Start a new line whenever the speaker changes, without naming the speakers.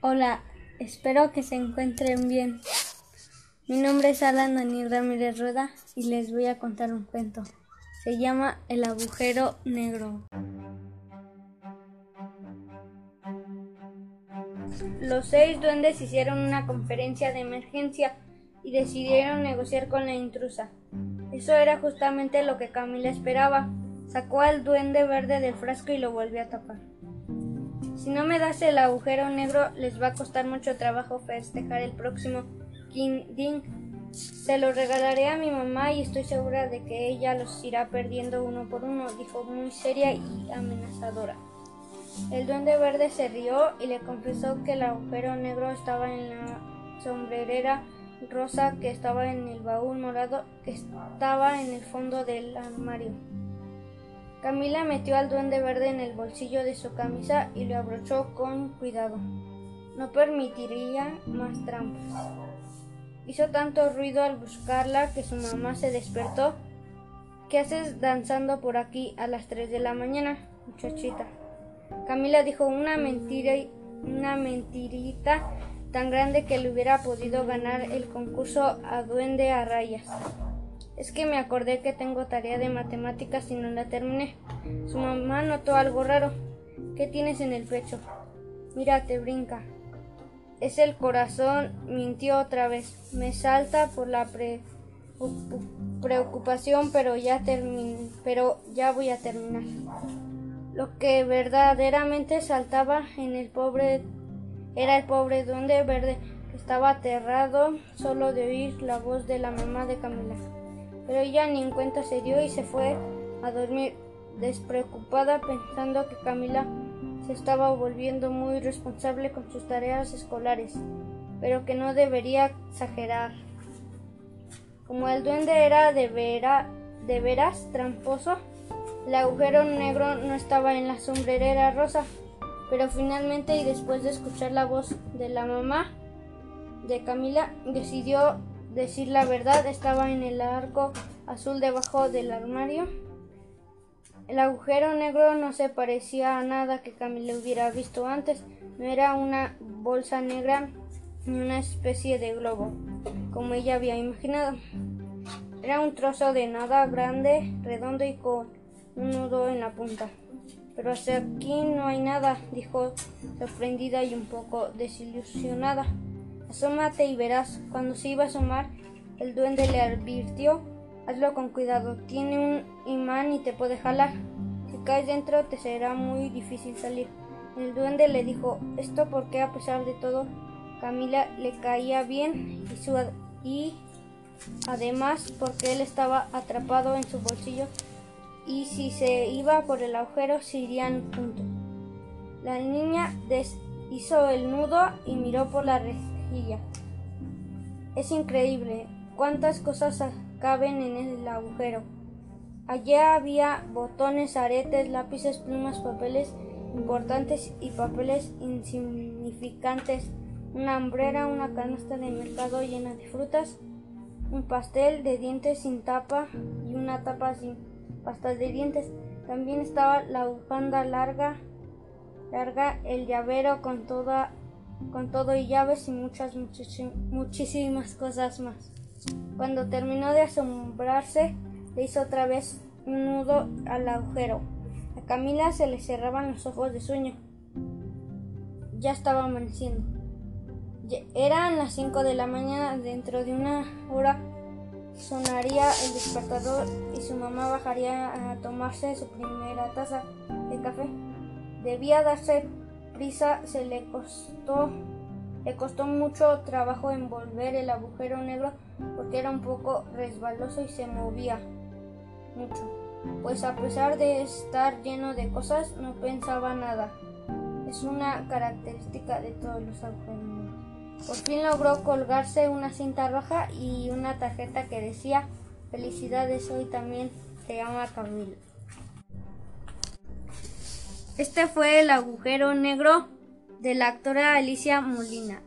Hola, espero que se encuentren bien. Mi nombre es Alan Daniel Ramírez Rueda y les voy a contar un cuento. Se llama El agujero negro. Los seis duendes hicieron una conferencia de emergencia y decidieron negociar con la intrusa. Eso era justamente lo que Camila esperaba. Sacó al duende verde del frasco y lo volvió a tapar. Si no me das el agujero negro, les va a costar mucho trabajo festejar el próximo King Ding. Se lo regalaré a mi mamá y estoy segura de que ella los irá perdiendo uno por uno, dijo muy seria y amenazadora. El duende verde se rió y le confesó que el agujero negro estaba en la sombrerera rosa que estaba en el baúl morado que estaba en el fondo del armario. Camila metió al duende verde en el bolsillo de su camisa y lo abrochó con cuidado. No permitiría más trampas. Hizo tanto ruido al buscarla que su mamá se despertó. ¿Qué haces danzando por aquí a las tres de la mañana, muchachita? Camila dijo una mentira una mentirita tan grande que le hubiera podido ganar el concurso a duende a rayas. Es que me acordé que tengo tarea de matemáticas y no la terminé. Su mamá notó algo raro. ¿Qué tienes en el pecho? Mira, te brinca. Es el corazón, mintió otra vez. Me salta por la preocupación, pero ya terminé, pero ya voy a terminar. Lo que verdaderamente saltaba en el pobre era el pobre duende verde que estaba aterrado solo de oír la voz de la mamá de Camila pero ella ni en cuenta se dio y se fue a dormir despreocupada pensando que Camila se estaba volviendo muy responsable con sus tareas escolares, pero que no debería exagerar. Como el duende era de, de veras tramposo, el agujero negro no estaba en la sombrerera rosa, pero finalmente y después de escuchar la voz de la mamá de Camila, decidió decir la verdad, estaba en el arco azul debajo del armario. El agujero negro no se parecía a nada que Camila hubiera visto antes. No era una bolsa negra ni una especie de globo, como ella había imaginado. Era un trozo de nada grande, redondo y con un nudo en la punta. Pero hasta aquí no hay nada, dijo sorprendida y un poco desilusionada. Asómate y verás. Cuando se iba a asomar, el duende le advirtió, hazlo con cuidado, tiene un imán y te puede jalar. Si caes dentro te será muy difícil salir. El duende le dijo esto porque a pesar de todo Camila le caía bien y, además porque él estaba atrapado en su bolsillo y si se iba por el agujero se irían juntos. La niña hizo el nudo y miró por la es increíble cuántas cosas caben en el agujero. Allí había botones, aretes, lápices, plumas, papeles importantes y papeles insignificantes, una hambrera, una canasta de mercado llena de frutas, un pastel de dientes sin tapa y una tapa sin pasta de dientes. También estaba la bufanda larga, larga, el llavero con toda con todo y llaves y muchas, muchísimas cosas más. Cuando terminó de asombrarse, le hizo otra vez un nudo al agujero. A Camila se le cerraban los ojos de sueño. Ya estaba amaneciendo. Eran las cinco de la mañana. Dentro de una hora sonaría el despertador y su mamá bajaría a tomarse su primera taza de café. Debía darse prisa se le costó le costó mucho trabajo envolver el agujero negro porque era un poco resbaloso y se movía mucho. Pues a pesar de estar lleno de cosas, no pensaba nada. Es una característica de todos los agujeros. Por fin logró colgarse una cinta roja y una tarjeta que decía Felicidades, hoy también te llama Camila. Este fue el agujero negro de la actora Alicia Molina.